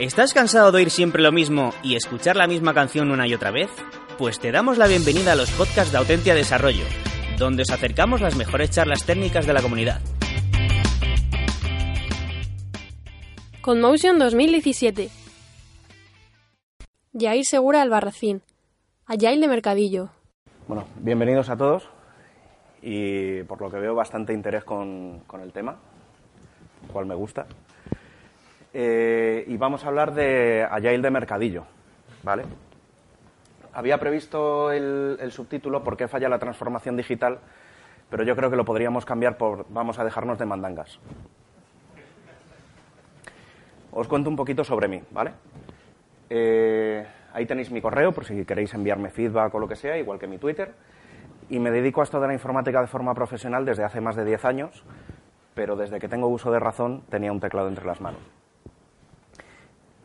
¿Estás cansado de oír siempre lo mismo y escuchar la misma canción una y otra vez? Pues te damos la bienvenida a los podcasts de Autentia Desarrollo, donde os acercamos las mejores charlas técnicas de la comunidad. Conmotion 2017 Yair Segura Albarracín Agile de Mercadillo Bueno, bienvenidos a todos y por lo que veo bastante interés con, con el tema, cual me gusta. Eh, y vamos a hablar de Agile de Mercadillo, ¿vale? Había previsto el, subtítulo ¿Por qué falla la transformación digital? Pero yo creo que lo podríamos cambiar por Vamos a dejarnos de mandangas. Os cuento un poquito sobre mí, ¿vale? Eh, ahí tenéis mi correo por si queréis enviarme feedback o lo que sea, igual que mi Twitter. Y me dedico a esto de la informática de forma profesional desde hace más de 10 años, pero desde que tengo uso de razón tenía un teclado entre las manos.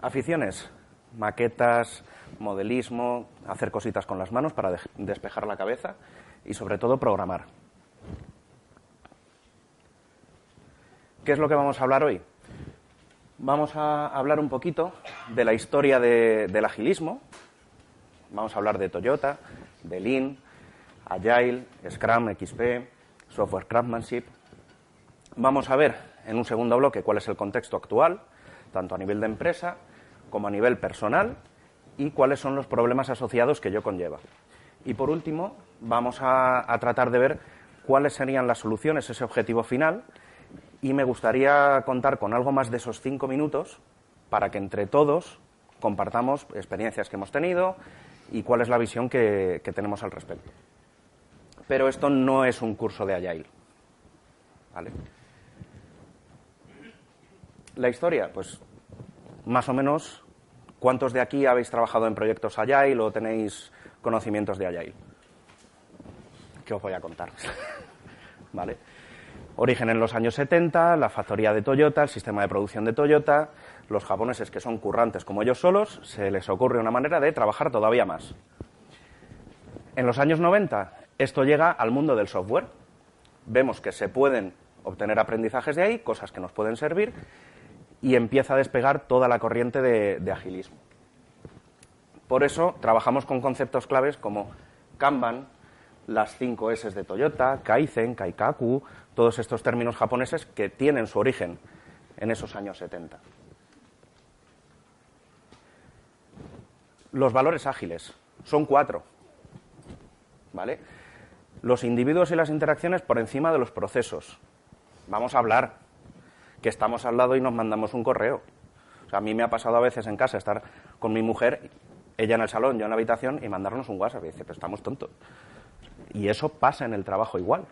Aficiones, maquetas, modelismo, hacer cositas con las manos para de despejar la cabeza y sobre todo programar. ¿Qué es lo que vamos a hablar hoy? Vamos a hablar un poquito de la historia de, del agilismo. Vamos a hablar de Toyota, de Lean, Agile, Scrum, XP, Software Craftsmanship. Vamos a ver en un segundo bloque cuál es el contexto actual, tanto a nivel de empresa como a nivel personal, y cuáles son los problemas asociados que ello conlleva. Y por último, vamos a, tratar de ver cuáles serían las soluciones, ese objetivo final, y me gustaría contar con algo más de esos cinco minutos para que entre todos compartamos experiencias que hemos tenido y cuál es la visión que, que tenemos al respecto. Pero esto no es un curso de Agile. ¿Vale? La historia, pues más o menos, ¿cuántos de aquí habéis trabajado en proyectos Agile o tenéis conocimientos de Agile? ¿Qué os voy a contar? ¿Vale? Origen en los años 70, la factoría de Toyota, el sistema de producción de Toyota. Los japoneses, que son currantes como ellos solos, se les ocurre una manera de trabajar todavía más. En los años 90, esto llega al mundo del software. Vemos que se pueden obtener aprendizajes de ahí, cosas que nos pueden servir, y empieza a despegar toda la corriente de, agilismo. Por eso trabajamos con conceptos claves como Kanban, las 5 S de Toyota, Kaizen, Kaikaku, todos estos términos japoneses que tienen su origen en esos años 70. Los valores ágiles son cuatro. ¿Vale? Los individuos y las interacciones por encima de los procesos. Vamos a hablar, que estamos al lado y nos mandamos un correo. A mí me ha pasado a veces en casa estar con mi mujer, ella en el salón, yo en la habitación, y mandarnos un WhatsApp. Y dice, pero estamos tontos. Y eso pasa en el trabajo igual.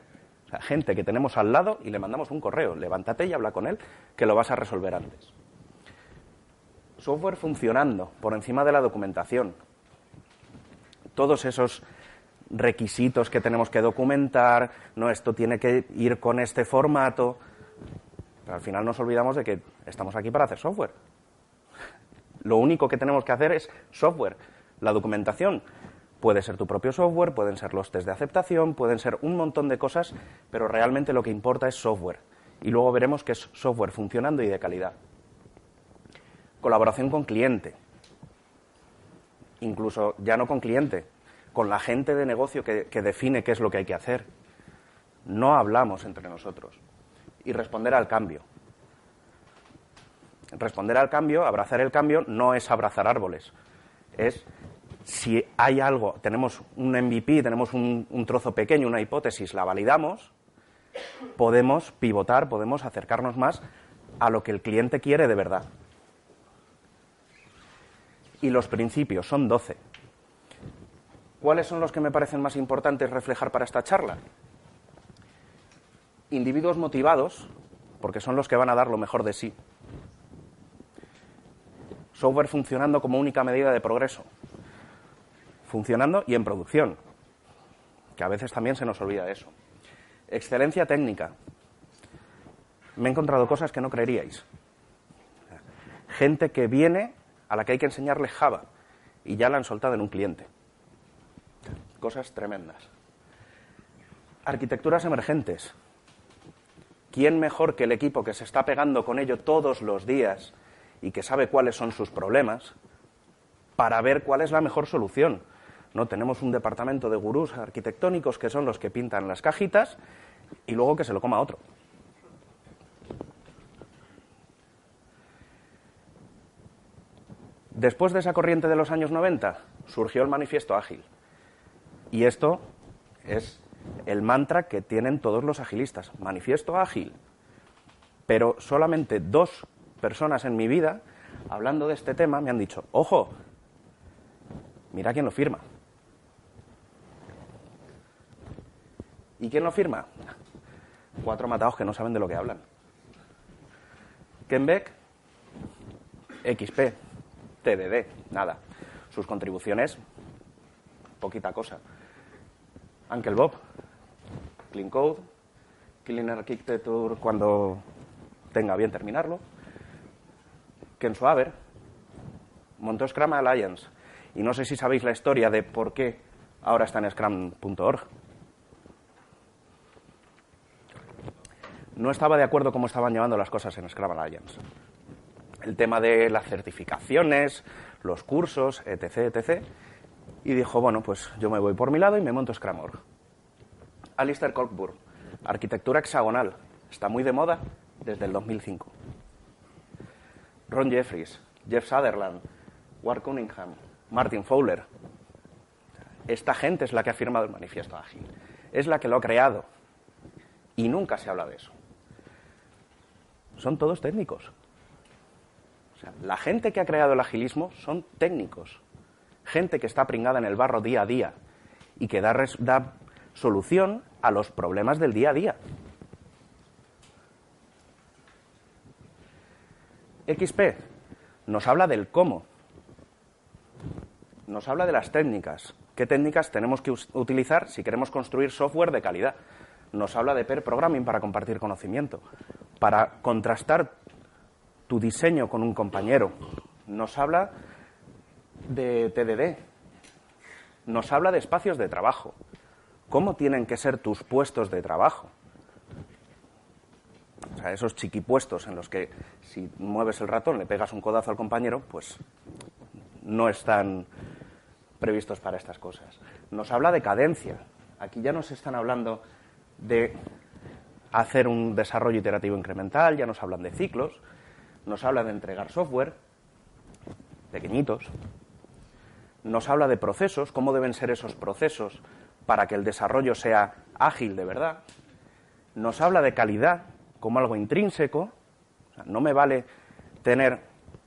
Gente que tenemos al lado y le mandamos un correo, levántate y habla con él, que lo vas a resolver antes. Software funcionando por encima de la documentación. Todos esos requisitos que tenemos que documentar, no, esto tiene que ir con este formato. Pero al final nos olvidamos de que estamos aquí para hacer software. Lo único que tenemos que hacer es software. La documentación Puede ser tu propio software, pueden ser los test de aceptación, pueden ser un montón de cosas, pero realmente lo que importa es software. Y luego veremos que es software funcionando y de calidad. Colaboración con cliente. Incluso ya no con cliente, con la gente de negocio que, que define qué es lo que hay que hacer. No hablamos entre nosotros. Y responder al cambio. Responder al cambio, abrazar el cambio, no es abrazar árboles. Es si hay algo, tenemos un MVP, tenemos un, un, trozo pequeño, una hipótesis, la validamos, podemos pivotar, podemos acercarnos más a lo que el cliente quiere de verdad. Y los principios son 12. ¿Cuáles son los que me parecen más importantes reflejar para esta charla? Individuos motivados, porque son los que van a dar lo mejor de sí. Software funcionando como única medida de progreso funcionando y en producción, que a veces también se nos olvida eso. Excelencia técnica. Me he encontrado cosas que no creeríais. Gente que viene a la que hay que enseñarle Java y ya la han soltado en un cliente. Cosas tremendas. Arquitecturas emergentes. ¿Quién mejor que el equipo que se está pegando con ello todos los días y que sabe cuáles son sus problemas para ver cuál es la mejor solución. No tenemos un departamento de gurús arquitectónicos que son los que pintan las cajitas y luego que se lo coma otro. Después de esa corriente de los años 90 surgió el manifiesto ágil. Y esto es el mantra que tienen todos los agilistas. Manifiesto ágil. Pero solamente dos personas en mi vida, hablando de este tema, me han dicho, ojo, mira quién lo firma. ¿Y quién lo firma? Cuatro matados que no saben de lo que hablan. Ken Beck, XP, TDD, nada. Sus contribuciones, poquita cosa. Uncle Bob, Clean Code, Clean Architecture cuando tenga bien terminarlo. Ken Swaber, montó Scrum Alliance. Y no sé si sabéis la historia de por qué ahora está en scrum.org. No estaba de acuerdo cómo estaban llevando las cosas en Scrum Alliance el tema de las certificaciones, los cursos, etc., etc. Y dijo, bueno, pues yo me voy por mi lado y me monto Scrum.org. Alistair Cockburn, arquitectura hexagonal, está muy de moda desde el 2005. Ron Jeffries, Jeff Sutherland, Ward Cunningham, Martin Fowler. Esta gente es la que ha firmado el manifiesto ágil, es la que lo ha creado. Y nunca se habla de eso. Son todos técnicos la gente que ha creado el agilismo son técnicos, gente que está pringada en el barro día a día y que da, solución a los problemas del día a día. XP nos habla del cómo, nos habla de las técnicas, qué técnicas tenemos que utilizar si queremos construir software de calidad. Nos habla de pair programming para compartir conocimiento, para contrastar tu diseño con un compañero. Nos habla de TDD. Nos habla de espacios de trabajo. ¿Cómo tienen que ser tus puestos de trabajo? O sea, esos chiquipuestos en los que si mueves el ratón le pegas un codazo al compañero, pues no están previstos para estas cosas. Nos habla de cadencia. Aquí ya nos están hablando de hacer un desarrollo iterativo incremental, ya nos hablan de ciclos, nos habla de entregar software, pequeñitos, nos habla de procesos, cómo deben ser esos procesos para que el desarrollo sea ágil de verdad, nos habla de calidad como algo intrínseco, no me vale tener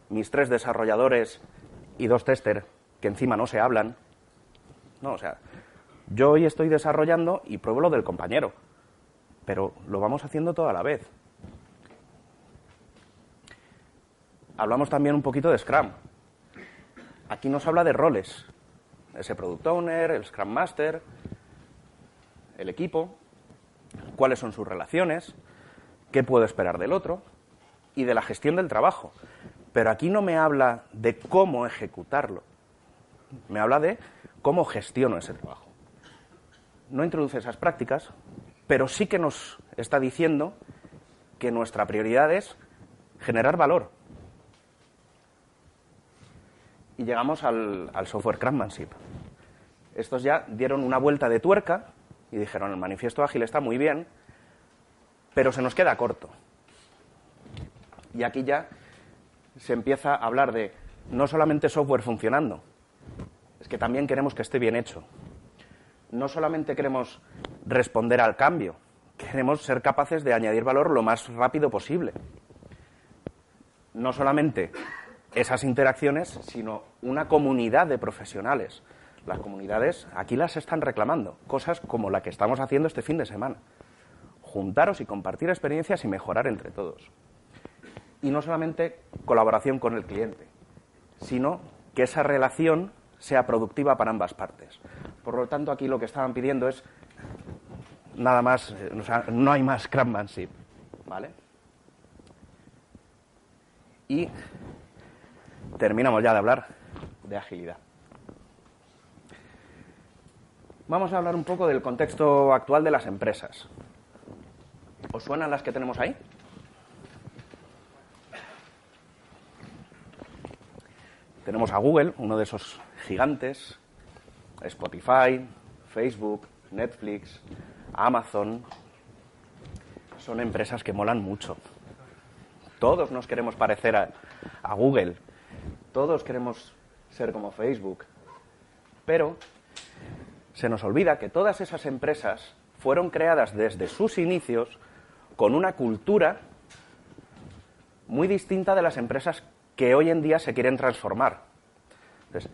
mis tres desarrolladores y dos testers que encima no se hablan, no, o sea, yo hoy estoy desarrollando y pruebo lo del compañero, pero lo vamos haciendo toda la vez. hablamos también un poquito de Scrum. Aquí nos habla de roles. Ese Product Owner, el Scrum Master, el equipo, cuáles son sus relaciones, qué puedo esperar del otro y de la gestión del trabajo. Pero aquí no me habla de cómo ejecutarlo. Me habla de cómo gestiono ese trabajo. No introduce esas prácticas, pero sí que nos está diciendo que nuestra prioridad es generar valor, y llegamos al, software craftsmanship. Estos ya dieron una vuelta de tuerca y dijeron, el manifiesto ágil está muy bien, pero se nos queda corto. Y aquí ya se empieza a hablar de no solamente software funcionando, es que también queremos que esté bien hecho. No solamente queremos responder al cambio, queremos ser capaces de añadir valor lo más rápido posible. No solamente esas interacciones, sino una comunidad de profesionales. Las comunidades aquí las están reclamando, cosas como la que estamos haciendo este fin de semana. Juntaros y compartir experiencias y mejorar entre todos. Y no solamente colaboración con el cliente, sino que esa relación sea productiva para ambas partes. Por lo tanto, aquí lo que estaban pidiendo es nada más, no hay más craftsmanship, ¿vale? Y terminamos ya de hablar de agilidad. Vamos a hablar un poco del contexto actual de las empresas. ¿Os suenan las que tenemos ahí? Tenemos a Google, uno de esos gigantes, Spotify, Facebook, Netflix, Amazon. Son empresas que molan mucho. Todos nos queremos parecer a, a Google. Todos queremos ser como Facebook. Pero se nos olvida que todas esas empresas fueron creadas desde sus inicios con una cultura muy distinta de las empresas que hoy en día se quieren transformar. Entonces,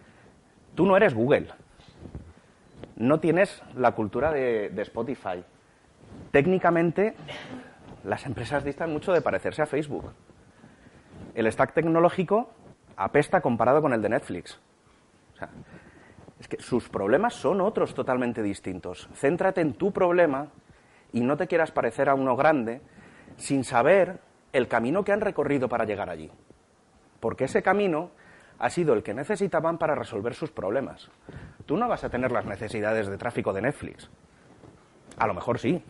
tú no eres Google, no tienes la cultura de, de Spotify. Técnicamente, las empresas distan mucho de parecerse a Facebook. El stack tecnológico apesta comparado con el de Netflix. O sea, es que sus problemas son otros totalmente distintos. Céntrate en tu problema y no te quieras parecer a uno grande sin saber el camino que han recorrido para llegar allí. Porque ese camino ha sido el que necesitaban para resolver sus problemas. Tú no vas a tener las necesidades de tráfico de Netflix. A lo mejor sí,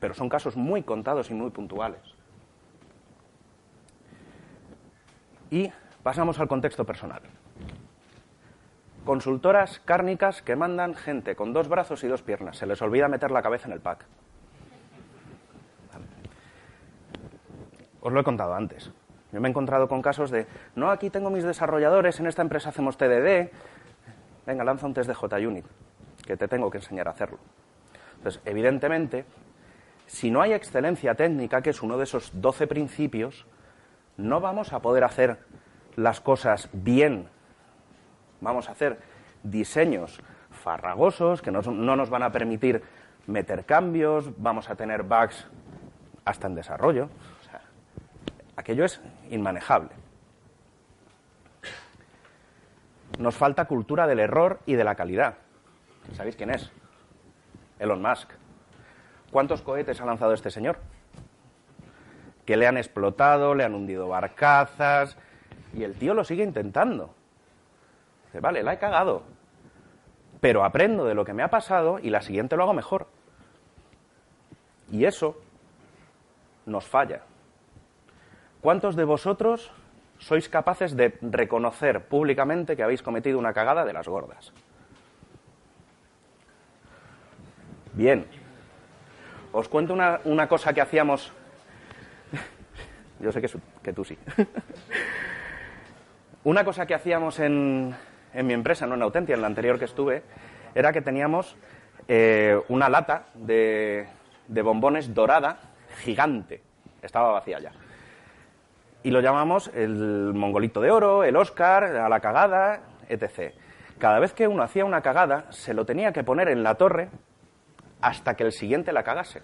pero son casos muy contados y muy puntuales. Y pasamos al contexto personal. Consultoras cárnicas que mandan gente con dos brazos y dos piernas. Se les olvida meter la cabeza en el pack. Os lo he contado antes. Yo me he encontrado con casos de, no, aquí tengo mis desarrolladores, en esta empresa hacemos TDD. Venga, lanza un test de JUnit, que te tengo que enseñar a hacerlo. Entonces, evidentemente, si no hay excelencia técnica, que es uno de esos 12 principios, no vamos a poder hacer las cosas bien. Vamos a hacer diseños farragosos que no, no nos van a permitir meter cambios, vamos a tener bugs hasta en desarrollo. Aquello es inmanejable. Nos falta cultura del error y de la calidad. ¿Sabéis quién es? Elon Musk. ¿Cuántos cohetes ha lanzado este señor? Que le han explotado, le han hundido barcazas, y el tío lo sigue intentando. Dice, vale, la he cagado, pero aprendo de lo que me ha pasado y la siguiente lo hago mejor. Y eso nos falla. ¿Cuántos de vosotros sois capaces de reconocer públicamente que habéis cometido una cagada de las gordas? Bien. Os cuento una, una cosa que hacíamos. Yo sé que, que tú sí. una cosa que hacíamos en, en, mi empresa, no en Autentia, en la anterior que estuve, era que teníamos eh, una lata de, de bombones dorada gigante. Estaba vacía ya. Y lo llamamos el mongolito de oro, el Oscar, a la cagada, etc. Cada vez que uno hacía una cagada, se lo tenía que poner en la torre hasta que el siguiente la cagase.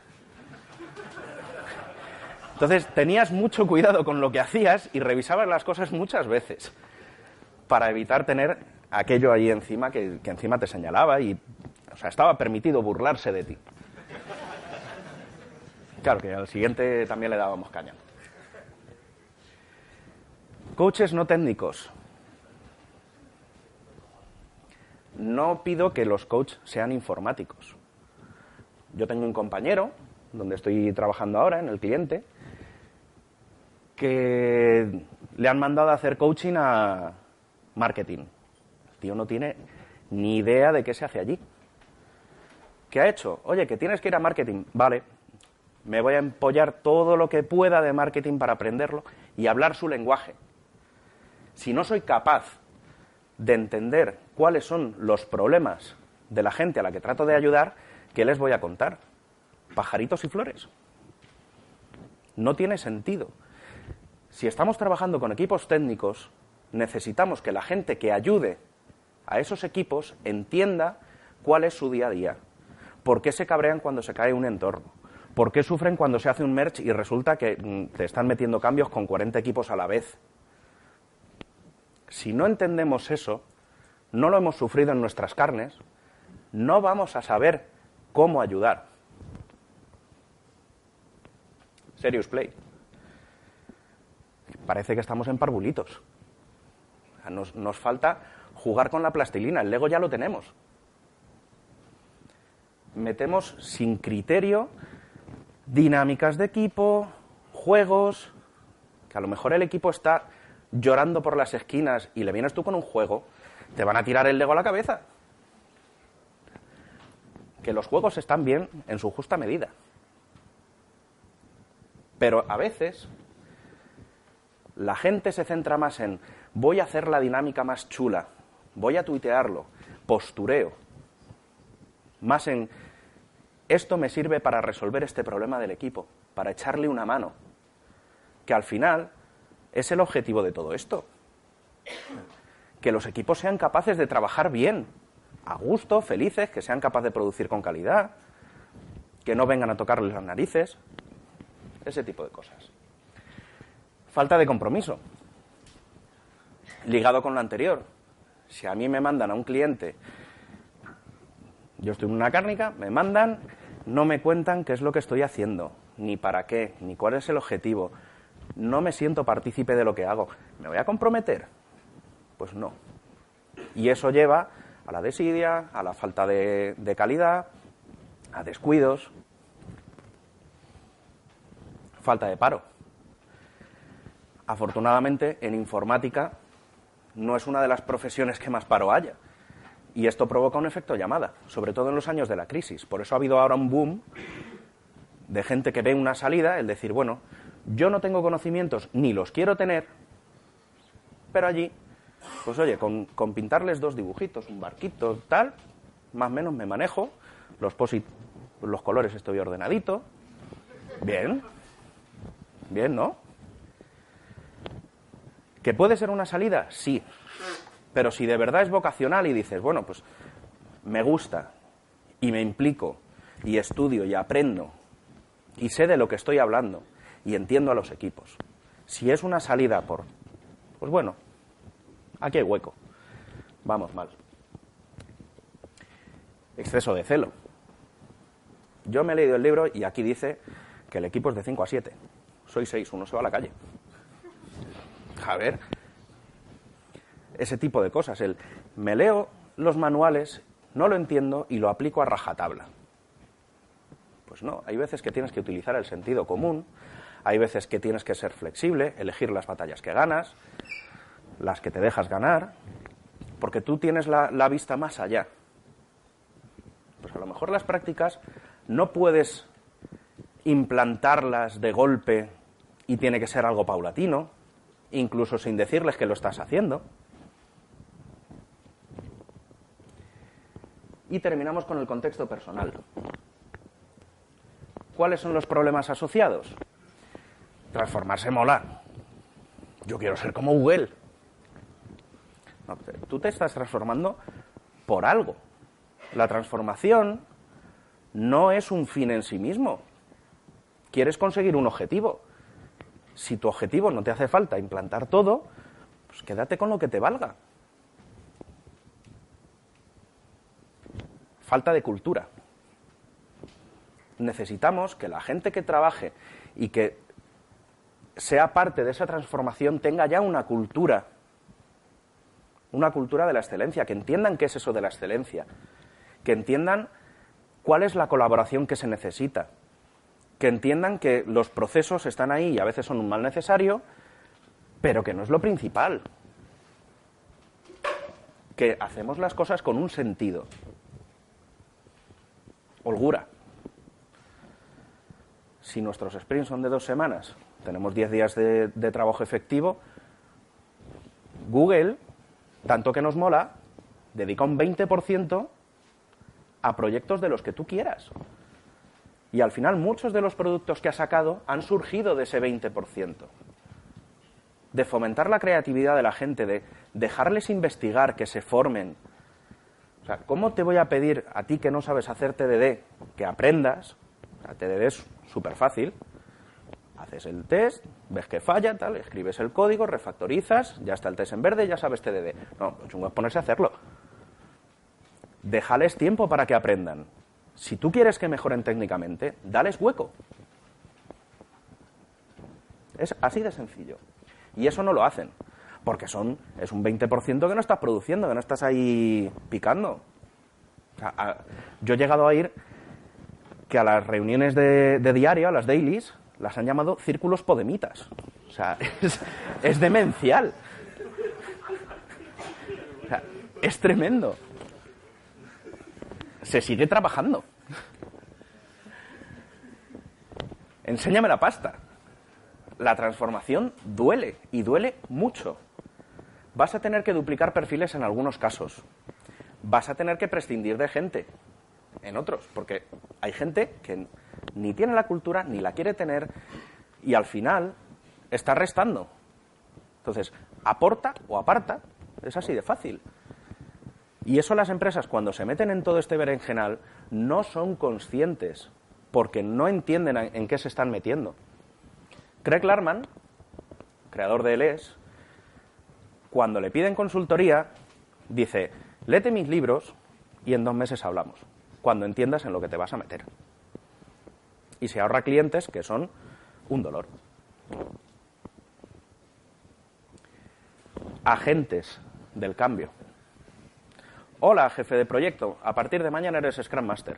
Entonces tenías mucho cuidado con lo que hacías y revisabas las cosas muchas veces para evitar tener aquello ahí encima que, que encima te señalaba y, o sea, estaba permitido burlarse de ti. Claro que al siguiente también le dábamos caña. Coaches no técnicos. No pido que los coaches sean informáticos. Yo tengo un compañero, donde estoy trabajando ahora, en el cliente, que le han mandado a hacer coaching a marketing. El tío no tiene ni idea de qué se hace allí. ¿Qué ha hecho? Oye, que tienes que ir a marketing. Vale, me voy a empollar todo lo que pueda de marketing para aprenderlo y hablar su lenguaje. Si no soy capaz de entender cuáles son los problemas de la gente a la que trato de ayudar, ¿qué les voy a contar? ¿Pajaritos y flores? No tiene sentido. Si estamos trabajando con equipos técnicos, necesitamos que la gente que ayude a esos equipos entienda cuál es su día a día. ¿Por qué se cabrean cuando se cae un entorno? ¿Por qué sufren cuando se hace un merch y resulta que mm, te están metiendo cambios con 40 equipos a la vez? Si no entendemos eso, no lo hemos sufrido en nuestras carnes, no vamos a saber cómo ayudar. Serious Play. Parece que estamos en parvulitos. Nos, nos, falta jugar con la plastilina, el Lego ya lo tenemos. Metemos sin criterio dinámicas de equipo, juegos, que a lo mejor el equipo está llorando por las esquinas y le vienes tú con un juego, te van a tirar el Lego a la cabeza. Que los juegos están bien en su justa medida. Pero a veces la gente se centra más en voy a hacer la dinámica más chula, voy a tuitearlo, postureo, más en esto me sirve para resolver este problema del equipo, para echarle una mano, que al final es el objetivo de todo esto. Que los equipos sean capaces de trabajar bien, a gusto, felices, que sean capaces de producir con calidad, que no vengan a tocarles las narices, ese tipo de cosas. Falta de compromiso. Ligado con lo anterior. Si a mí me mandan a un cliente, yo estoy en una cárnica, me mandan, no me cuentan qué es lo que estoy haciendo, ni para qué, ni cuál es el objetivo. No me siento partícipe de lo que hago. ¿Me voy a comprometer? Pues no. Y eso lleva a la desidia, a la falta de, calidad, a descuidos, falta de paro. Afortunadamente, en informática no es una de las profesiones que más paro haya. Y esto provoca un efecto llamada, sobre todo en los años de la crisis. Por eso ha habido ahora un boom de gente que ve una salida, el decir, bueno, yo no tengo conocimientos ni los quiero tener, pero allí, pues oye, con, pintarles dos dibujitos, un barquito, tal, más o menos me manejo, los posit, los colores estoy ordenadito, bien, bien, ¿no? ¿Que puede ser una salida? Sí. Pero si de verdad es vocacional y dices, bueno, pues me gusta y me implico y estudio y aprendo y sé de lo que estoy hablando y entiendo a los equipos. Si es una salida por, pues bueno, aquí hay hueco. Vamos mal. Exceso de celo. Yo me he leído el libro y aquí dice que el equipo es de 5 a 7. Soy 6, uno se va a la calle. A ver, ese tipo de cosas. El me leo los manuales, no lo entiendo y lo aplico a rajatabla. Pues no, hay veces que tienes que utilizar el sentido común, hay veces que tienes que ser flexible, elegir las batallas que ganas, las que te dejas ganar, porque tú tienes la, la vista más allá. Pues a lo mejor las prácticas no puedes implantarlas de golpe y tiene que ser algo paulatino, incluso sin decirles que lo estás haciendo. Y terminamos con el contexto personal. ¿Cuáles son los problemas asociados? Transformarse mola. Yo quiero ser como Google. tú te estás transformando por algo. La transformación no es un fin en sí mismo. Quieres conseguir un objetivo. Si tu objetivo no te hace falta implantar todo, pues quédate con lo que te valga. Falta de cultura. Necesitamos que la gente que trabaje y que sea parte de esa transformación tenga ya una cultura, una cultura de la excelencia, que entiendan qué es eso de la excelencia, que entiendan cuál es la colaboración que se necesita, que entiendan que los procesos están ahí y a veces son un mal necesario, pero que no es lo principal, que hacemos las cosas con un sentido. Holgura. Si nuestros sprints son de dos semanas, tenemos 10 días de, trabajo efectivo, Google, tanto que nos mola, dedica un 20% a proyectos de los que tú quieras. Y al final muchos de los productos que ha sacado han surgido de ese 20%. De fomentar la creatividad de la gente, de dejarles investigar, que se formen. O sea, ¿cómo te voy a pedir a ti que no sabes hacer TDD que aprendas? O TDD es súper fácil haces el test, ves que falla, tal, escribes el código, refactorizas, ya está el test en verde, ya sabes TDD. No, lo chungo es ponerse a hacerlo. Déjales tiempo para que aprendan. Si tú quieres que mejoren técnicamente, dales hueco. Es así de sencillo. Y eso no lo hacen, porque son, es un 20% que no estás produciendo, que no estás ahí picando. yo he llegado a ir que a las reuniones de, diario, a las dailies, las han llamado círculos podemitas. O sea, es, demencial. O sea, es tremendo. Se sigue trabajando. Enséñame la pasta. La transformación duele y duele mucho. Vas a tener que duplicar perfiles en algunos casos. Vas a tener que prescindir de gente en otros, porque hay gente que ni tiene la cultura, ni la quiere tener, y al final está restando. Entonces, aporta o aparta, es así de fácil. Y eso las empresas, cuando se meten en todo este berenjenal, no son conscientes, porque no entienden en qué se están metiendo. Craig Larman, creador de LES, cuando le piden consultoría, dice, léete mis libros y en dos meses hablamos, cuando entiendas en lo que te vas a meter y se ahorra clientes que son un dolor. Agentes del cambio. Hola, jefe de proyecto. A partir de mañana eres Scrum Master.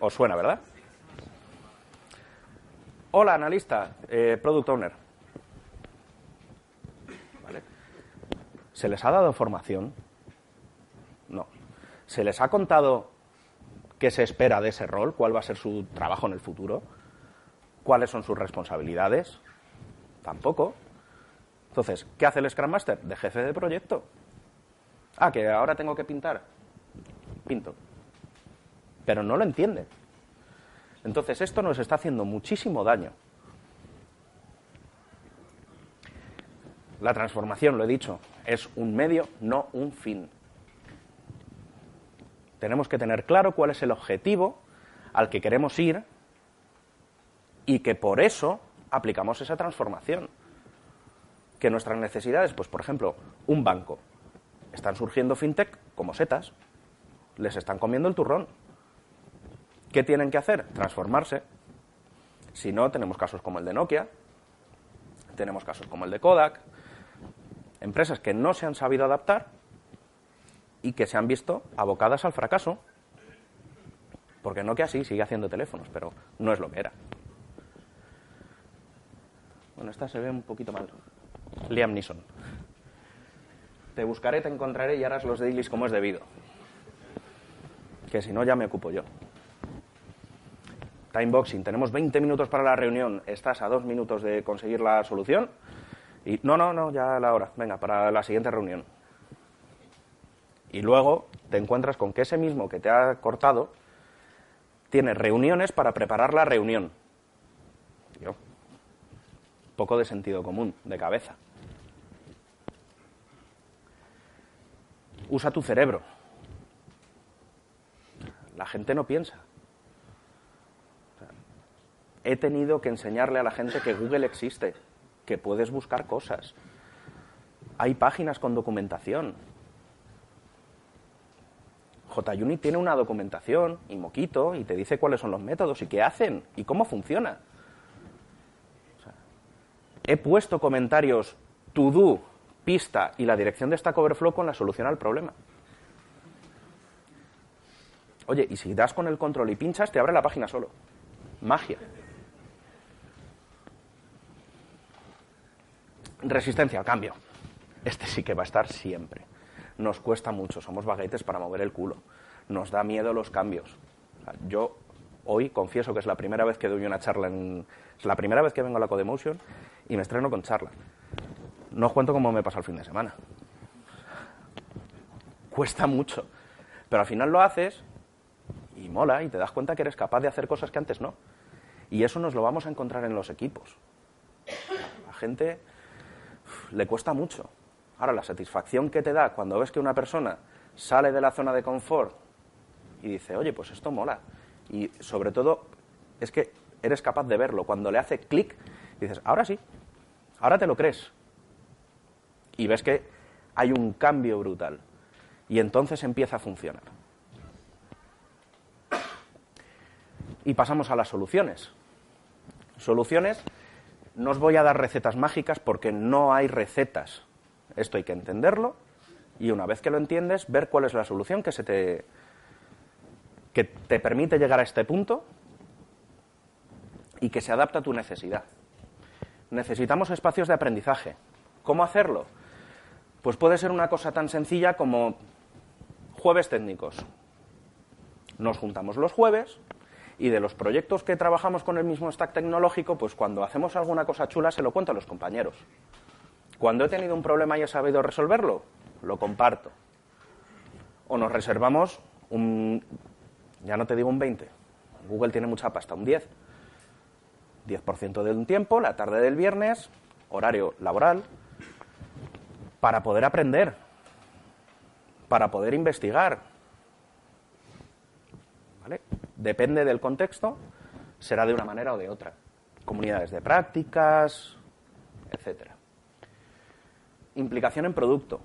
Os suena, ¿verdad? Hola, analista, eh, Product Owner. ¿Se les ha dado formación? No. ¿Se les ha contado qué se espera de ese rol, cuál va a ser su trabajo en el futuro, cuáles son sus responsabilidades. Tampoco. Entonces, ¿qué hace el Scrum Master? De jefe de proyecto. Ah, que ahora tengo que pintar. Pinto. Pero no lo entiende. Entonces, esto nos está haciendo muchísimo daño. La transformación, lo he dicho, es un medio, no un fin. Tenemos que tener claro cuál es el objetivo al que queremos ir y que por eso aplicamos esa transformación. Que nuestras necesidades, pues por ejemplo, un banco. Están surgiendo fintech como setas. Les están comiendo el turrón. ¿Qué tienen que hacer? Transformarse. Si no, tenemos casos como el de Nokia, tenemos casos como el de Kodak, empresas que no se han sabido adaptar y que se han visto abocadas al fracaso. Porque no que así sigue haciendo teléfonos, pero no es lo que era. Bueno, esta se ve un poquito mal. Liam Neeson. Te buscaré, te encontraré y harás los dailies como es debido. Que si no, ya me ocupo yo. Timeboxing, tenemos 20 minutos para la reunión. Estás a dos minutos de conseguir la solución. Y no, no, no, ya la hora. Venga, para la siguiente reunión. Y luego te encuentras con que ese mismo que te ha cortado tiene reuniones para preparar la reunión. Yo. Poco de sentido común, de cabeza. Usa tu cerebro. La gente no piensa. He tenido que enseñarle a la gente que Google existe, que puedes buscar cosas. Hay páginas con documentación, JUnit tiene una documentación y Moquito y te dice cuáles son los métodos y qué hacen y cómo funciona. he puesto comentarios to do, pista y la dirección de Stack Overflow con la solución al problema. Oye, y si das con el control y pinchas, te abre la página solo. Magia. Resistencia al cambio. Este sí que va a estar siempre nos cuesta mucho, somos baguetes para mover el culo, nos da miedo los cambios. yo hoy confieso que es la primera vez que doy una charla, es la primera vez que vengo a la Codemotion y me estreno con charla. No os cuento cómo me pasa el fin de semana. Cuesta mucho, pero al final lo haces y mola y te das cuenta que eres capaz de hacer cosas que antes no. Y eso nos lo vamos a encontrar en los equipos. A la gente le cuesta mucho. Ahora, la satisfacción que te da cuando ves que una persona sale de la zona de confort y dice, oye, pues esto mola. Y sobre todo, es que eres capaz de verlo. Cuando le hace clic, dices, ahora sí, ahora te lo crees. Y ves que hay un cambio brutal. Y entonces empieza a funcionar. Y pasamos a las soluciones. Soluciones, no os voy a dar recetas mágicas porque no hay recetas. Esto hay que entenderlo y una vez que lo entiendes, ver cuál es la solución que se te que te permite llegar a este punto y que se adapta a tu necesidad. Necesitamos espacios de aprendizaje. ¿Cómo hacerlo? Pues puede ser una cosa tan sencilla como jueves técnicos. Nos juntamos los jueves y de los proyectos que trabajamos con el mismo stack tecnológico, pues cuando hacemos alguna cosa chula se lo cuento a los compañeros. Cuando he tenido un problema y he sabido resolverlo, lo comparto. O nos reservamos un, ya no te digo un 20, Google tiene mucha pasta, un 10. 10% de un tiempo, la tarde del viernes, horario laboral, para poder aprender, para poder investigar. ¿Vale? Depende del contexto, será de una manera o de otra. Comunidades de prácticas, etcétera. Implicación en producto.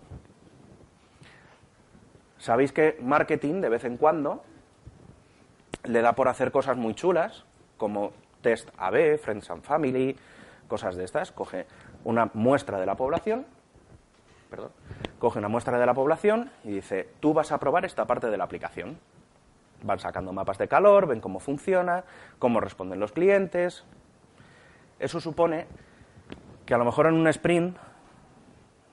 Sabéis que marketing de vez en cuando le da por hacer cosas muy chulas, como test AB, Friends and Family, cosas de estas. Coge una muestra de la población, perdón, coge una muestra de la población y dice, tú vas a probar esta parte de la aplicación. Van sacando mapas de calor, ven cómo funciona, cómo responden los clientes. Eso supone que a lo mejor en un sprint,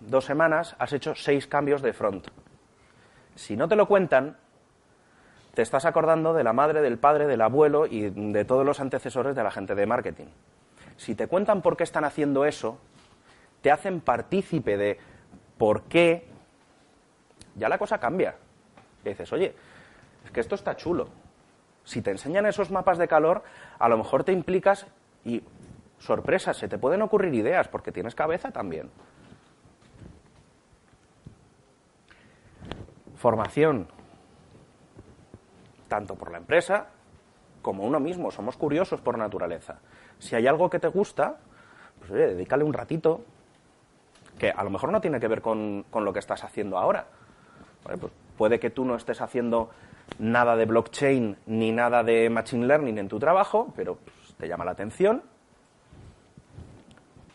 dos semanas, has hecho seis cambios de front. Si no te lo cuentan, te estás acordando de la madre, del padre, del abuelo y de todos los antecesores de la gente de marketing. Si te cuentan por qué están haciendo eso, te hacen partícipe de por qué, ya la cosa cambia. Y dices, oye, es que esto está chulo. Si te enseñan esos mapas de calor, a lo mejor te implicas y, sorpresas, se te pueden ocurrir ideas porque tienes cabeza también. Formación tanto por la empresa como uno mismo. Somos curiosos por naturaleza. Si hay algo que te gusta, pues oye, dedícale un ratito, que a lo mejor no tiene que ver con, lo que estás haciendo ahora. Pues puede que tú no estés haciendo nada de blockchain ni nada de machine learning en tu trabajo, pero pues, te llama la atención.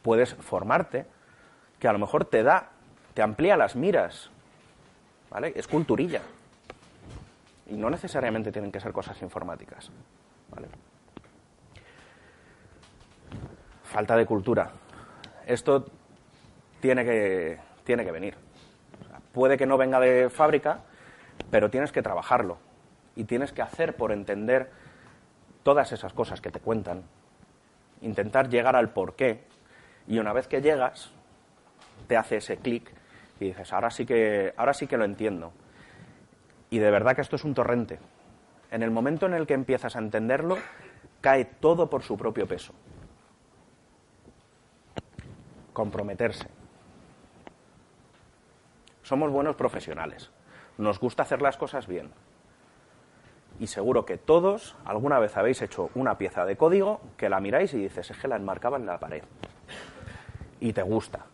Puedes formarte, que a lo mejor te da, te amplía las miras. ¿Vale? Es culturilla. Y no necesariamente tienen que ser cosas informáticas. Falta de cultura. Esto tiene que, tiene que venir. puede que no venga de fábrica, pero tienes que trabajarlo. Y tienes que hacer por entender todas esas cosas que te cuentan. Intentar llegar al porqué. Y una vez que llegas, te hace ese clic y dices, ahora sí que, ahora sí que lo entiendo y de verdad que esto es un torrente. En el momento en el que empiezas a entenderlo, cae todo por su propio peso. Comprometerse. Somos buenos profesionales. Nos gusta hacer las cosas bien. Y seguro que todos alguna vez habéis hecho una pieza de código que la miráis y dices, es que la enmarcaba en la pared. Y te gusta.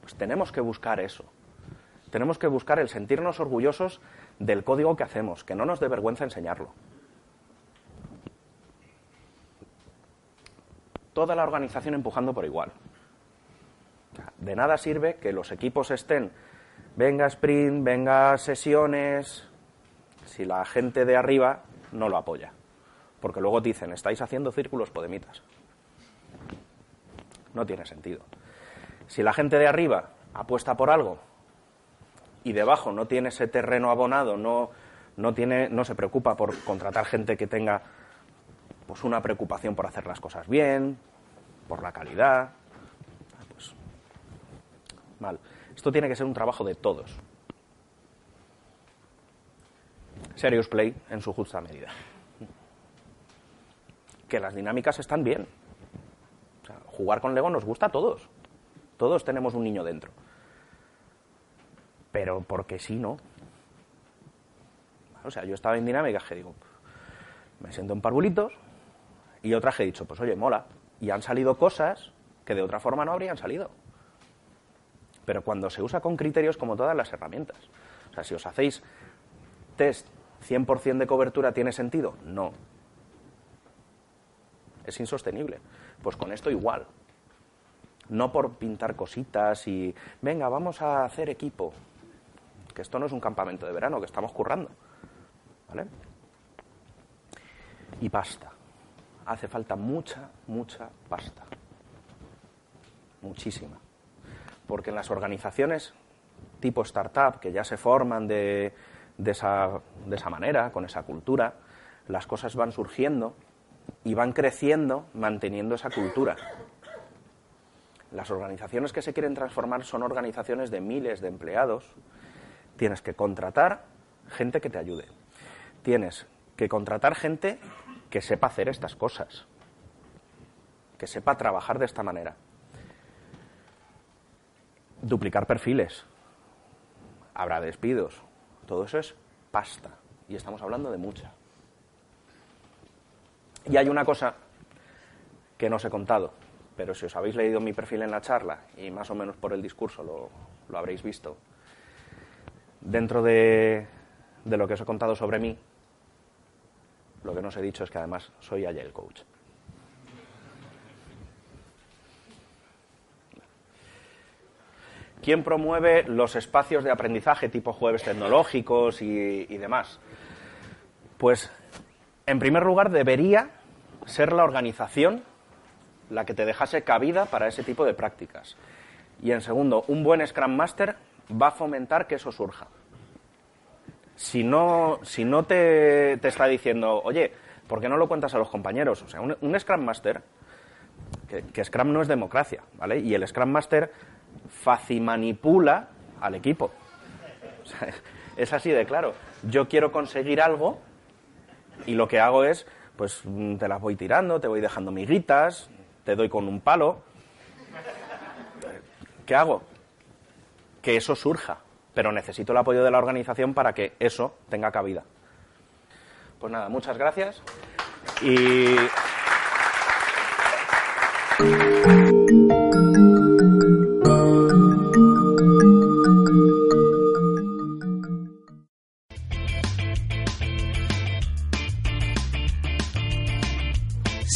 Pues tenemos que buscar eso tenemos que buscar el sentirnos orgullosos del código que hacemos, que no nos dé vergüenza enseñarlo. Toda la organización empujando por igual. De nada sirve que los equipos estén, venga sprint, venga sesiones, si la gente de arriba no lo apoya. Porque luego dicen, estáis haciendo círculos podemitas. No tiene sentido. Si la gente de arriba apuesta por algo y debajo no tiene ese terreno abonado, no, no, tiene, no se preocupa por contratar gente que tenga pues una preocupación por hacer las cosas bien, por la calidad, mal. Esto tiene que ser un trabajo de todos. Serious Play en su justa medida. Que las dinámicas están bien. jugar con Lego nos gusta a todos. Todos tenemos un niño dentro pero porque sí, ¿no? O sea, yo estaba en dinámicas que digo, me siento en parvulitos, y otras que he dicho, pues oye, mola. Y han salido cosas que de otra forma no habrían salido. Pero cuando se usa con criterios como todas las herramientas. O sea, si os hacéis test 100% de cobertura, ¿tiene sentido? No. Es insostenible. Pues con esto igual. No por pintar cositas y, venga, vamos a hacer equipo que esto no es un campamento de verano, que estamos currando. ¿Vale? Y pasta. hace falta mucha, mucha pasta. Muchísima. Porque en las organizaciones tipo startup, que ya se forman de, esa, de esa manera, con esa cultura, las cosas van surgiendo y van creciendo manteniendo esa cultura. Las organizaciones que se quieren transformar son organizaciones de miles de empleados. Tienes que contratar gente que te ayude. Tienes que contratar gente que sepa hacer estas cosas, que sepa trabajar de esta manera. Duplicar perfiles. Habrá despidos. Todo eso es pasta. Y estamos hablando de mucha. Y hay una cosa que no os he contado, pero si os habéis leído mi perfil en la charla y más o menos por el discurso lo, lo habréis visto, dentro de, de lo que os he contado sobre mí, lo que no os he dicho es que además soy Agile Coach. ¿Quién promueve los espacios de aprendizaje tipo jueves tecnológicos y, demás? Pues, en primer lugar, debería ser la organización la que te dejase cabida para ese tipo de prácticas. Y en segundo, un buen Scrum Master va a fomentar que eso surja. Si no, si no te, te está diciendo, oye, ¿por qué no lo cuentas a los compañeros? O sea, un, Scrum Master, que, Scrum no es democracia, ¿vale? Y el Scrum Master facimanipula al equipo. Es así de claro. Yo quiero conseguir algo y lo que hago es, pues te las voy tirando, te voy dejando miguitas, te doy con un palo. ¿Qué hago? Que eso surja, pero necesito el apoyo de la organización para que eso tenga cabida. Pues nada, muchas gracias y...